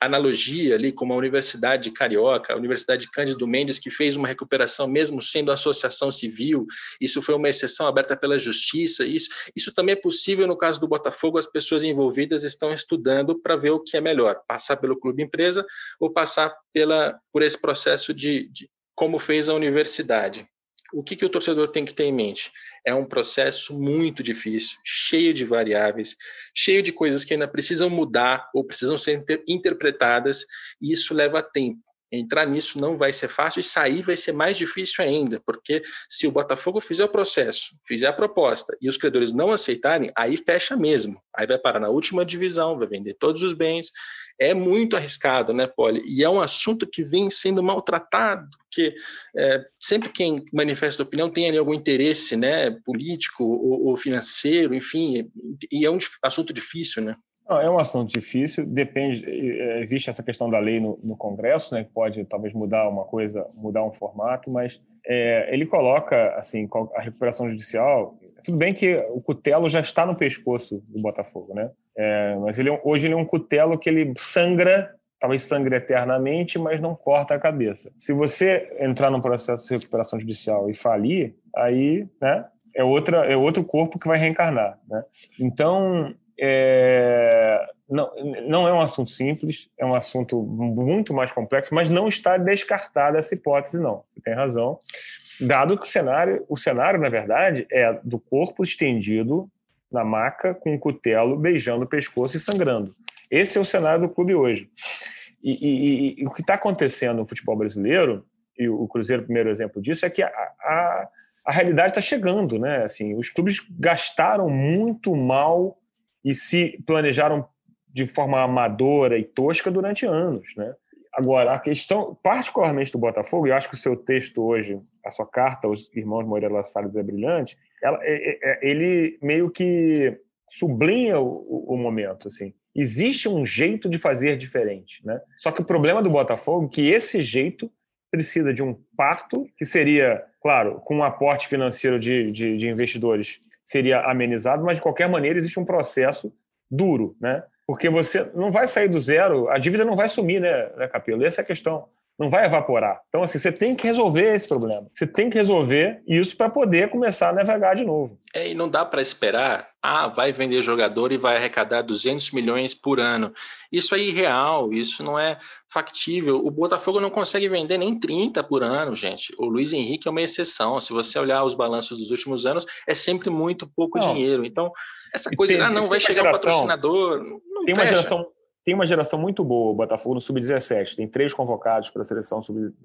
Speaker 1: analogia ali com a Universidade Carioca, a Universidade Cândido Mendes, que fez uma recuperação mesmo sendo associação civil, isso foi uma exceção aberta pela justiça, isso, isso também é possível no caso do Botafogo, as pessoas envolvidas estão estudando para ver o que é melhor, passar pelo clube empresa ou passar pela, por esse processo de, de como fez a universidade. O que, que o torcedor tem que ter em mente? É um processo muito difícil, cheio de variáveis, cheio de coisas que ainda precisam mudar ou precisam ser interpretadas, e isso leva tempo. Entrar nisso não vai ser fácil e sair vai ser mais difícil ainda, porque se o Botafogo fizer o processo, fizer a proposta e os credores não aceitarem, aí fecha mesmo. Aí vai parar na última divisão, vai vender todos os bens é muito arriscado, né, Poli? E é um assunto que vem sendo maltratado, porque é, sempre quem manifesta opinião tem ali algum interesse, né, político ou, ou financeiro, enfim, e é um assunto difícil, né?
Speaker 2: Não, é um assunto difícil, depende, é, existe essa questão da lei no, no Congresso, né, que pode talvez mudar uma coisa, mudar um formato, mas é, ele coloca assim a recuperação judicial. Tudo bem que o cutelo já está no pescoço do Botafogo, né? É, mas ele, é hoje ele é um cutelo que ele sangra, talvez sangre eternamente, mas não corta a cabeça. Se você entrar num processo de recuperação judicial e falir, aí, né? É outra, é outro corpo que vai reencarnar, né? Então, é, não, não é um assunto simples, é um assunto muito mais complexo, mas não está descartada essa hipótese, não. Você tem razão. Dado que o cenário, o cenário, na verdade, é do corpo estendido na maca com um cutelo beijando o pescoço e sangrando. Esse é o cenário do clube hoje. E, e, e o que está acontecendo no futebol brasileiro, e o Cruzeiro, primeiro exemplo disso, é que a, a, a realidade está chegando. Né? Assim, os clubes gastaram muito mal e se planejaram de forma amadora e tosca durante anos, né? Agora, a questão, particularmente do Botafogo, eu acho que o seu texto hoje, a sua carta aos irmãos Moreira Salles é brilhante, ela, é, é, é, ele meio que sublinha o, o, momento, assim. Existe um jeito de fazer diferente, né? Só que o problema do Botafogo é que esse jeito precisa de um parto, que seria, claro, com um aporte financeiro de, de, de investidores, seria amenizado, mas de qualquer maneira existe um processo duro, né? Porque você não vai sair do zero, a dívida não vai sumir, né, né Capelo? Essa é a questão. Não vai evaporar. Então, assim, você tem que resolver esse problema. Você tem que resolver isso para poder começar a navegar de novo.
Speaker 1: É, e não dá para esperar, ah, vai vender jogador e vai arrecadar 200 milhões por ano. Isso é irreal, isso não é factível. O Botafogo não consegue vender nem 30 por ano, gente. O Luiz Henrique é uma exceção. Se você olhar os balanços dos últimos anos, é sempre muito pouco não. dinheiro. Então, essa coisa, tem, ah, não, vai chegar geração, o patrocinador. Não
Speaker 2: tem fecha. uma geração tem uma geração muito boa, o Botafogo no Sub-17. Tem três convocados para a seleção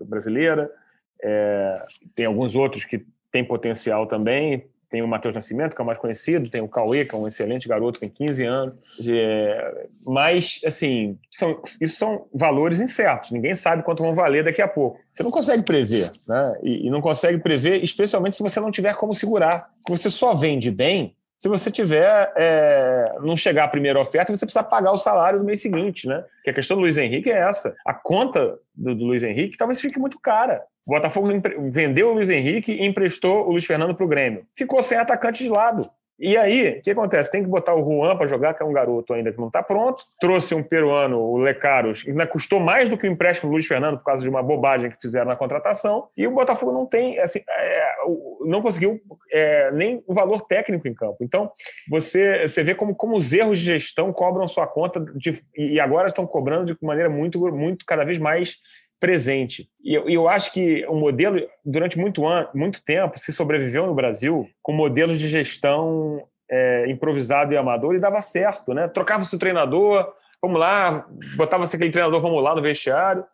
Speaker 2: brasileira, é, tem alguns outros que têm potencial também. Tem o Matheus Nascimento, que é o mais conhecido, tem o Cauê, que é um excelente garoto, tem 15 anos. É, mas, assim, são, isso são valores incertos. Ninguém sabe quanto vão valer daqui a pouco. Você não consegue prever, né? E, e não consegue prever, especialmente se você não tiver como segurar. Porque você só vende bem se você tiver, é, não chegar a primeira oferta, você precisa pagar o salário do mês seguinte, né? Que a questão do Luiz Henrique é essa. A conta do, do Luiz Henrique talvez fique muito cara. O Botafogo vendeu o Luiz Henrique e emprestou o Luiz Fernando para o Grêmio. Ficou sem atacante de lado. E aí, o que acontece? Tem que botar o Juan para jogar, que é um garoto ainda que não está pronto. Trouxe um peruano, o Lecaros, ainda custou mais do que o empréstimo do Luiz Fernando por causa de uma bobagem que fizeram na contratação. E o Botafogo não tem, assim, é, não conseguiu é, nem o valor técnico em campo. Então, você, você vê como, como os erros de gestão cobram sua conta de, e agora estão cobrando de maneira muito, muito cada vez mais presente. E eu, eu, acho que o modelo, durante muito, ano, muito tempo, se sobreviveu no Brasil com modelos de gestão é, improvisado e amador e dava certo, né? Trocava-se o treinador, vamos lá, botava-se aquele treinador, vamos lá, no vestiário.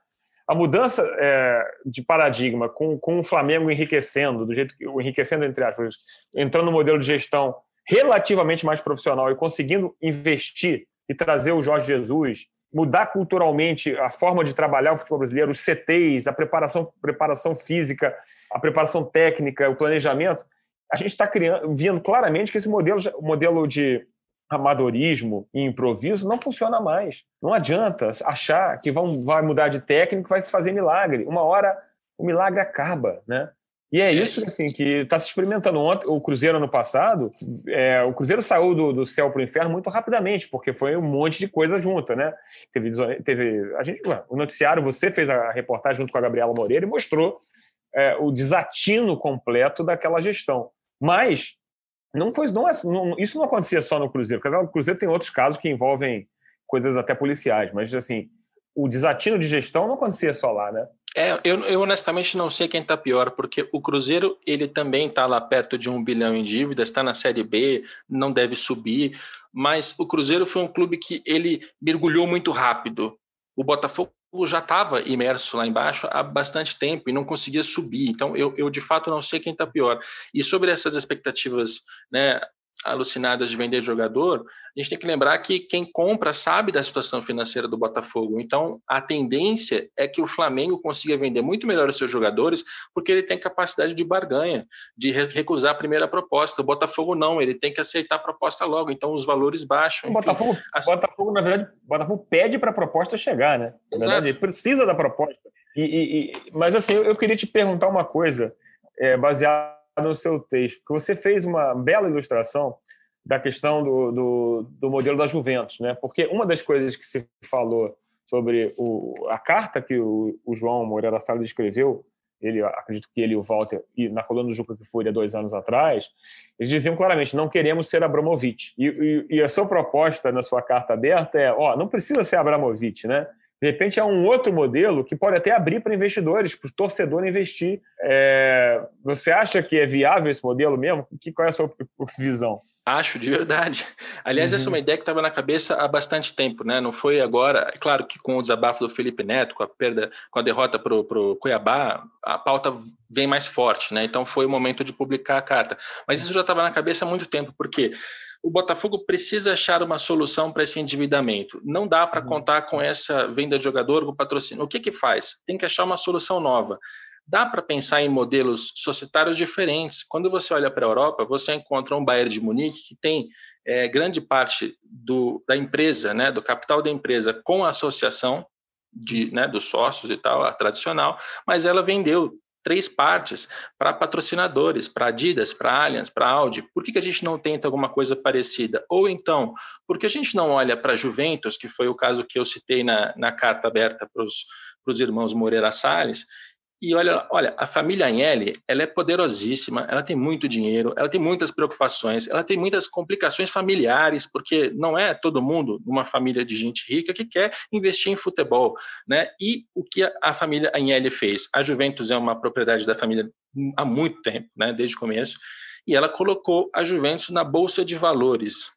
Speaker 2: A mudança é, de paradigma com, com o Flamengo enriquecendo, do jeito que o enriquecendo, entre aspas, entrando no modelo de gestão relativamente mais profissional e conseguindo investir e trazer o Jorge Jesus mudar culturalmente a forma de trabalhar o futebol brasileiro, os CTs, a preparação, preparação física, a preparação técnica, o planejamento, a gente está vendo claramente que esse modelo, modelo de amadorismo e improviso não funciona mais. Não adianta achar que vão, vai mudar de técnico vai se fazer milagre. Uma hora o milagre acaba, né? E é isso assim, que está se experimentando ontem. O Cruzeiro ano passado, é, o Cruzeiro saiu do, do céu para o inferno muito rapidamente, porque foi um monte de coisa junta, né? Teve, teve a gente, o noticiário, você fez a reportagem junto com a Gabriela Moreira e mostrou é, o desatino completo daquela gestão. Mas não foi, não é, não, isso não acontecia só no Cruzeiro. Porque o Cruzeiro tem outros casos que envolvem coisas até policiais, mas assim, o desatino de gestão não acontecia só lá, né?
Speaker 1: É, eu, eu, honestamente não sei quem está pior, porque o Cruzeiro ele também está lá perto de um bilhão em dívidas, está na Série B, não deve subir, mas o Cruzeiro foi um clube que ele mergulhou muito rápido. O Botafogo já estava imerso lá embaixo há bastante tempo e não conseguia subir. Então, eu, eu de fato não sei quem está pior. E sobre essas expectativas né, alucinadas de vender jogador, a gente tem que lembrar que quem compra sabe da situação financeira do Botafogo. Então, a tendência é que o Flamengo consiga vender muito melhor os seus jogadores, porque ele tem capacidade de barganha, de recusar a primeira proposta. O Botafogo não, ele tem que aceitar a proposta logo. Então, os valores baixam.
Speaker 2: O Botafogo, assim... Botafogo, na verdade, o Botafogo pede para a proposta chegar, né? Na verdade, ele precisa da proposta. E, e, e... Mas, assim, eu queria te perguntar uma coisa é, baseado no seu texto, porque você fez uma bela ilustração da questão do, do, do, modelo da Juventus, né? Porque uma das coisas que se falou sobre o, a carta que o, o João Moreira Salles escreveu, ele, acredito que ele e o Walter, e na coluna do Juca que foi há dois anos atrás, eles diziam claramente, não queremos ser Abramovich. E, e, e a sua proposta na sua carta aberta é, ó, não precisa ser Abramovich, né? De repente, é um outro modelo que pode até abrir para investidores, para o torcedor investir. É... Você acha que é viável esse modelo mesmo? Que, qual é a sua visão?
Speaker 1: Acho, de verdade. Aliás, uhum. essa é uma ideia que estava na cabeça há bastante tempo, né? Não foi agora. É claro que com o desabafo do Felipe Neto, com a perda, com a derrota para o Cuiabá, a pauta vem mais forte, né? Então foi o momento de publicar a carta. Mas isso já estava na cabeça há muito tempo, porque o Botafogo precisa achar uma solução para esse endividamento. Não dá para uhum. contar com essa venda de jogador, com patrocínio. O que que faz? Tem que achar uma solução nova dá para pensar em modelos societários diferentes. Quando você olha para a Europa, você encontra um Bayern de Munique que tem é, grande parte do, da empresa, né, do capital da empresa com a associação de, né, dos sócios e tal, a tradicional, mas ela vendeu três partes para patrocinadores, para Adidas, para Allianz, para Audi. Por que, que a gente não tenta alguma coisa parecida? Ou então, por que a gente não olha para Juventus, que foi o caso que eu citei na, na carta aberta para os irmãos Moreira Salles, e olha, olha, a família Agnelli, ela é poderosíssima, ela tem muito dinheiro, ela tem muitas preocupações, ela tem muitas complicações familiares, porque não é todo mundo, uma família de gente rica, que quer investir em futebol, né? E o que a família Agnelli fez? A Juventus é uma propriedade da família há muito tempo, né? Desde o começo, e ela colocou a Juventus na bolsa de valores,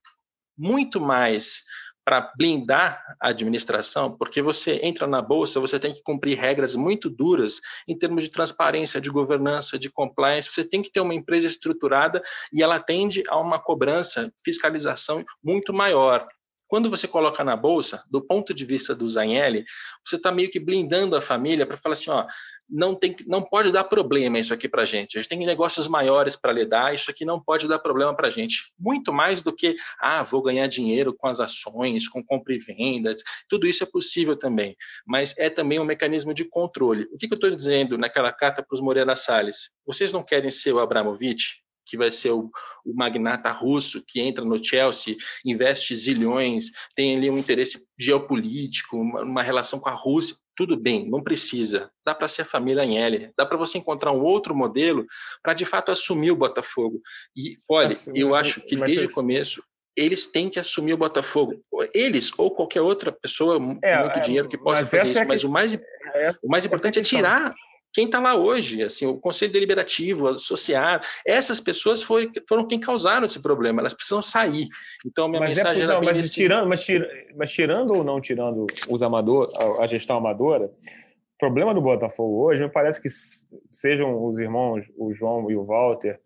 Speaker 1: muito mais para blindar a administração, porque você entra na bolsa, você tem que cumprir regras muito duras em termos de transparência, de governança, de compliance. Você tem que ter uma empresa estruturada e ela tende a uma cobrança, fiscalização muito maior. Quando você coloca na bolsa, do ponto de vista do Zanelli, você está meio que blindando a família para falar assim, ó, não, tem, não pode dar problema isso aqui para a gente. A gente tem negócios maiores para lidar, isso aqui não pode dar problema para a gente. Muito mais do que, ah, vou ganhar dinheiro com as ações, com compra e vendas, tudo isso é possível também, mas é também um mecanismo de controle. O que, que eu estou dizendo naquela carta para os Moreira Salles? Vocês não querem ser o Abramovich? Que vai ser o, o, magnata russo que entra no Chelsea, investe zilhões, tem ali um interesse geopolítico, uma, uma relação com a Rússia. Tudo bem, não precisa. Dá para ser a família Agnelli. Dá para você encontrar um outro modelo para de fato assumir o Botafogo. E olha, assim, eu acho que desde o começo eles têm que assumir o Botafogo. Eles ou qualquer outra pessoa com é, muito é, dinheiro que possa fazer isso. É mas o mais, é, o mais importante é tirar quem está lá hoje, assim, o Conselho Deliberativo, associado, essas pessoas foram, foram quem causaram esse problema, elas precisam sair. Então, minha mas é mensagem é. Não,
Speaker 2: mas, assim, tirando, mas, mas, tirando ou não tirando os amador, a, a gestão amadora, o problema do Botafogo hoje, me parece que sejam os irmãos, o João e o Walter,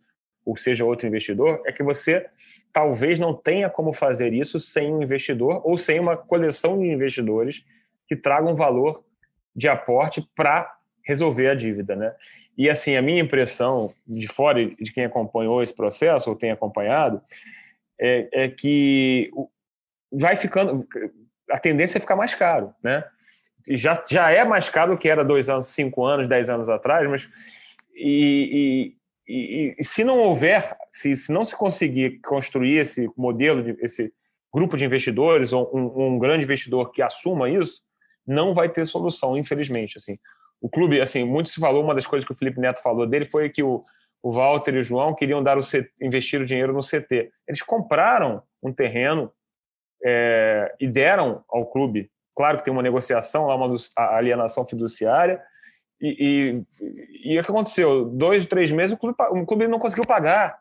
Speaker 2: ou seja outro investidor, é que você talvez não tenha como fazer isso sem um investidor ou sem uma coleção de investidores que tragam valor de aporte para resolver a dívida, né? E assim, a minha impressão de fora de quem acompanhou esse processo ou tem acompanhado é, é que vai ficando a tendência é ficar mais caro, né? Já, já é mais caro do que era dois anos, cinco anos, dez anos atrás, mas e, e, e, e se não houver, se, se não se conseguir construir esse modelo, de, esse grupo de investidores ou um, um grande investidor que assuma isso, não vai ter solução, infelizmente. Assim, o clube, assim, muito se falou, uma das coisas que o Felipe Neto falou dele foi que o, o Walter e o João queriam dar o investir o dinheiro no CT. Eles compraram um terreno é, e deram ao clube. Claro que tem uma negociação lá, uma alienação fiduciária. E, e, e o que aconteceu? Dois, três meses, o clube, o clube não conseguiu pagar.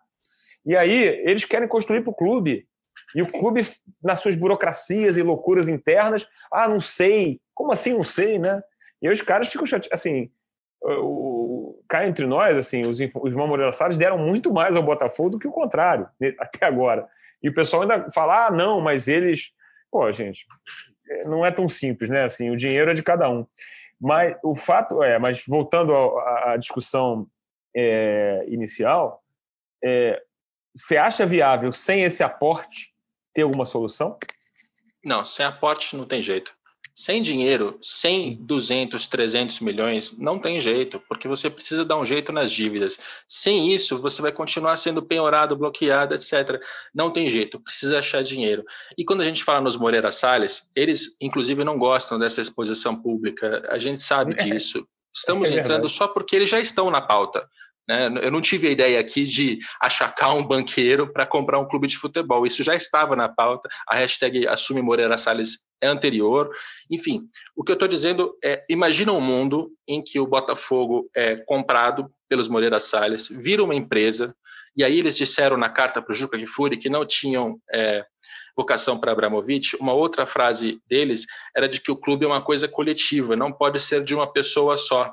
Speaker 2: E aí, eles querem construir para o clube. E o clube, nas suas burocracias e loucuras internas, ah, não sei. Como assim não sei, né? E os caras ficam chateados. Assim, o, cá entre nós, assim, os, os Salles deram muito mais ao Botafogo do que o contrário, até agora. E o pessoal ainda fala, ah, não, mas eles. Pô, gente, é, não é tão simples, né? Assim, o dinheiro é de cada um. Mas o fato é, mas voltando à discussão é, inicial, é, você acha viável, sem esse aporte, ter alguma solução?
Speaker 1: Não, sem aporte não tem jeito. Sem dinheiro, 100, 200, 300 milhões, não tem jeito, porque você precisa dar um jeito nas dívidas. Sem isso, você vai continuar sendo penhorado, bloqueado, etc. Não tem jeito, precisa achar dinheiro. E quando a gente fala nos Moreira Salles, eles, inclusive, não gostam dessa exposição pública, a gente sabe disso. Estamos é entrando só porque eles já estão na pauta. Né? Eu não tive a ideia aqui de achacar um banqueiro para comprar um clube de futebol. Isso já estava na pauta. A hashtag Assume Moreira Salles é anterior. Enfim, o que eu estou dizendo é: imagina um mundo em que o Botafogo é comprado pelos Moreira Salles, vira uma empresa, e aí eles disseram na carta para o Juca Kifuri que não tinham. É, vocação para Abramovich, uma outra frase deles era de que o clube é uma coisa coletiva, não pode ser de uma pessoa só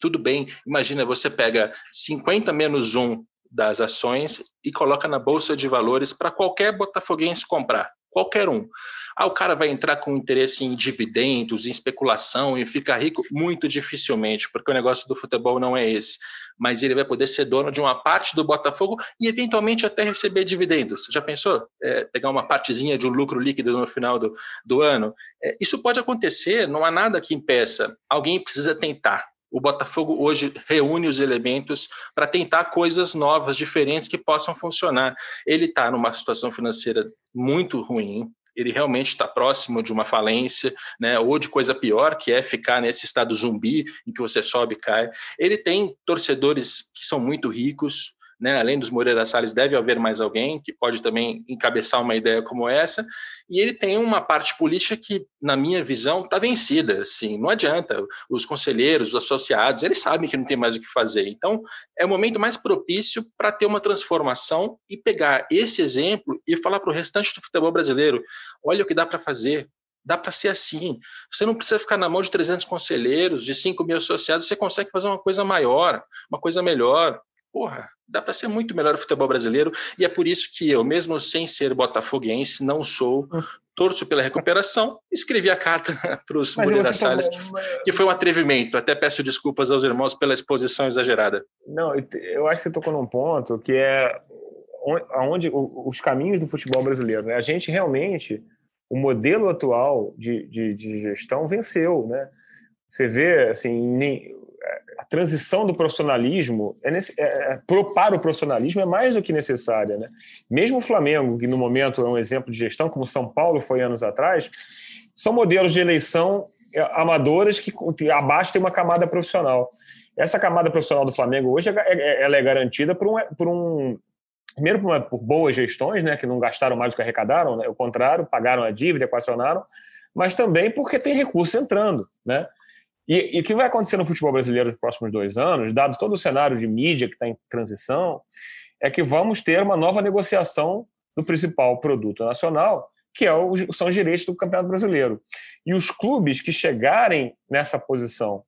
Speaker 1: tudo bem. Imagina, você pega 50 menos 1 das ações e coloca na bolsa de valores para qualquer botafoguense comprar, qualquer um. Ah, o cara vai entrar com interesse em dividendos, em especulação e ficar rico? Muito dificilmente, porque o negócio do futebol não é esse. Mas ele vai poder ser dono de uma parte do Botafogo e eventualmente até receber dividendos. Já pensou? É, pegar uma partezinha de um lucro líquido no final do, do ano? É, isso pode acontecer, não há nada que impeça. Alguém precisa tentar o Botafogo hoje reúne os elementos para tentar coisas novas, diferentes que possam funcionar. Ele está numa situação financeira muito ruim, ele realmente está próximo de uma falência, né, ou de coisa pior, que é ficar nesse estado zumbi em que você sobe e cai. Ele tem torcedores que são muito ricos, né? Além dos Moreira Salles, deve haver mais alguém que pode também encabeçar uma ideia como essa. E ele tem uma parte política que, na minha visão, está vencida. Assim, não adianta. Os conselheiros, os associados, eles sabem que não tem mais o que fazer. Então, é o momento mais propício para ter uma transformação e pegar esse exemplo e falar para o restante do futebol brasileiro: olha o que dá para fazer, Dá para ser assim. Você não precisa ficar na mão de 300 conselheiros, de 5 mil associados, você consegue fazer uma coisa maior, uma coisa melhor porra, dá para ser muito melhor o futebol brasileiro e é por isso que eu, mesmo sem ser botafoguense, não sou, torço pela recuperação, escrevi a carta para os Moreira Salles, que, que, foi um atrevimento. Até peço desculpas aos irmãos pela exposição exagerada.
Speaker 2: Não, eu acho que você tocou num ponto que é onde os caminhos do futebol brasileiro. Né? A gente realmente, o modelo atual de, de, de gestão venceu, né? Você vê, assim, a transição do profissionalismo é, nesse, é, é para o profissionalismo é mais do que necessária. Né? Mesmo o Flamengo, que no momento é um exemplo de gestão, como São Paulo foi anos atrás, são modelos de eleição é, amadoras que abaixo tem uma camada profissional. Essa camada profissional do Flamengo hoje é, ela é garantida por um, por um primeiro por, uma, por, boas gestões, né, que não gastaram mais do que arrecadaram, né, o contrário, pagaram a dívida, equacionaram, mas também porque tem recurso entrando, né? E, e, o que vai acontecer no futebol brasileiro nos próximos dois anos, dado todo o cenário de mídia que está em transição, é que vamos ter uma nova negociação do principal produto nacional, que é o, são os direitos do Campeonato Brasileiro. E os clubes que chegarem nessa posição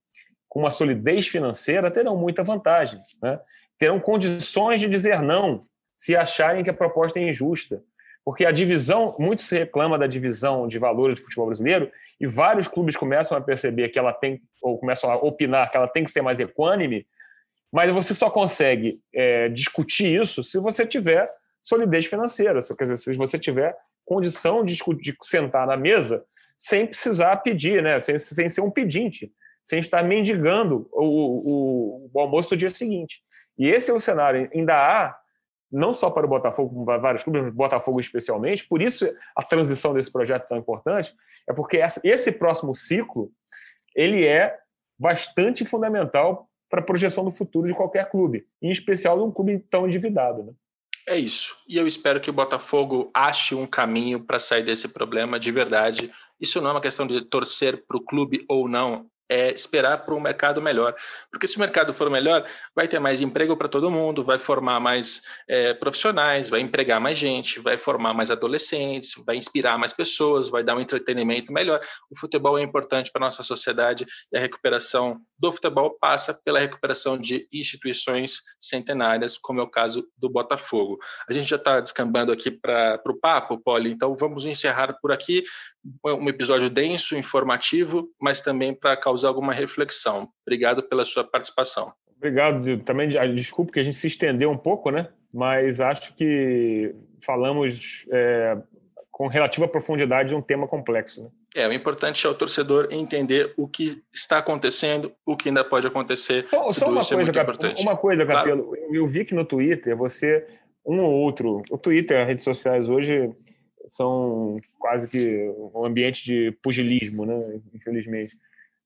Speaker 2: com uma solidez financeira terão muita vantagem, né? terão condições de dizer não se acharem que a proposta é injusta. Porque a divisão, muito se reclama da divisão de valores do futebol brasileiro, e vários clubes começam a perceber que ela tem, ou começam a opinar que ela tem que ser mais equânime, mas você só consegue é, discutir isso se você tiver solidez financeira, quer dizer, se você tiver condição de, de sentar na mesa sem precisar pedir, né? sem, sem ser um pedinte, sem estar mendigando o, o, o almoço do dia seguinte. E esse é o cenário. Ainda há não só para o Botafogo, para vários clubes, Botafogo especialmente. Por isso a transição desse projeto é tão importante, é porque esse próximo ciclo ele é bastante fundamental para a projeção do futuro de qualquer clube, em especial de um clube tão endividado. Né?
Speaker 1: É isso. E eu espero que o Botafogo ache um caminho para sair desse problema de verdade. Isso não é uma questão de torcer para o clube ou não, é esperar para um mercado melhor. Porque se o mercado for melhor, vai ter mais emprego para todo mundo, vai formar mais é, profissionais, vai empregar mais gente, vai formar mais adolescentes, vai inspirar mais pessoas, vai dar um entretenimento melhor. O futebol é importante para a nossa sociedade e a recuperação do futebol passa pela recuperação de instituições centenárias, como é o caso do Botafogo. A gente já está descambando aqui para o papo, Poli, então vamos encerrar por aqui um episódio denso, informativo, mas também para causar alguma reflexão. Obrigado pela sua participação.
Speaker 2: Obrigado. Também desculpe que a gente se estendeu um pouco, né? Mas acho que falamos é, com relativa profundidade de um tema complexo. Né?
Speaker 1: É, o importante é o torcedor entender o que está acontecendo, o que ainda pode acontecer.
Speaker 2: Só, só uma, coisa, é Cap... uma coisa, Capelo. Claro. Eu vi que no Twitter você, um ou outro, o Twitter, as redes sociais hoje são quase que um ambiente de pugilismo, né? Infelizmente.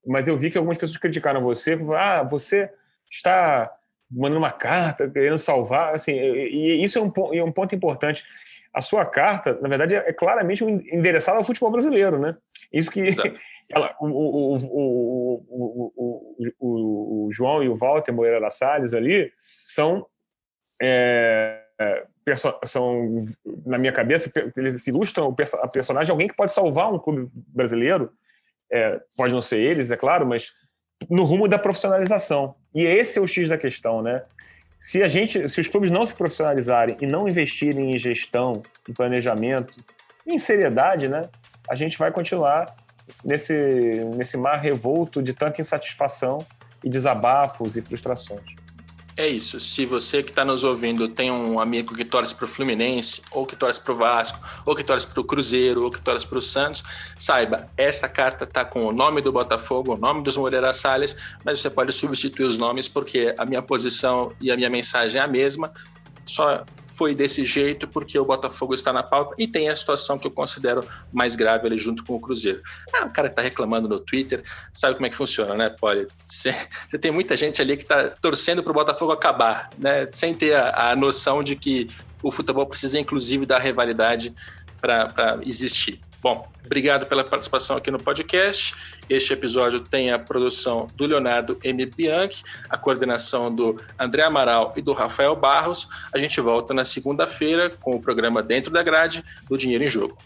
Speaker 2: Mas eu vi que algumas pessoas criticaram você, ah, você está mandando uma carta, querendo salvar, assim, e isso é um, é um ponto importante a sua carta, na verdade, é claramente endereçada ao futebol brasileiro, né? Isso que ela, o, o, o, o, João e o Walter Moreira da Salles ali são, é, são, na minha cabeça, eles ilustram a personagem de alguém que pode salvar um clube brasileiro, é, pode não ser eles, é claro, mas no rumo da profissionalização. E esse é o X da questão, né? se a gente, se os clubes não se profissionalizarem e não investirem em gestão, em planejamento, em seriedade, né, a gente vai continuar nesse nesse mar revolto de tanta insatisfação e desabafos e frustrações.
Speaker 1: É isso. Se você que está nos ouvindo tem um amigo que torce para o Fluminense, ou que torce para o Vasco, ou que torce para o Cruzeiro, ou que torce para o Santos, saiba, esta carta está com o nome do Botafogo, o nome dos Moreira Salles, mas você pode substituir os nomes porque a minha posição e a minha mensagem é a mesma. Só foi desse jeito porque o Botafogo está na pauta e tem a situação que eu considero mais grave ali junto com o Cruzeiro. Ah, o cara está reclamando no Twitter, sabe como é que funciona, né, Poli? Você tem muita gente ali que está torcendo para o Botafogo acabar, né, sem ter a, a noção de que o futebol precisa, inclusive, da rivalidade para existir. Bom, obrigado pela participação aqui no podcast. Este episódio tem a produção do Leonardo M. Bianchi, a coordenação do André Amaral e do Rafael Barros. A gente volta na segunda-feira com o programa Dentro da Grade do Dinheiro em Jogo.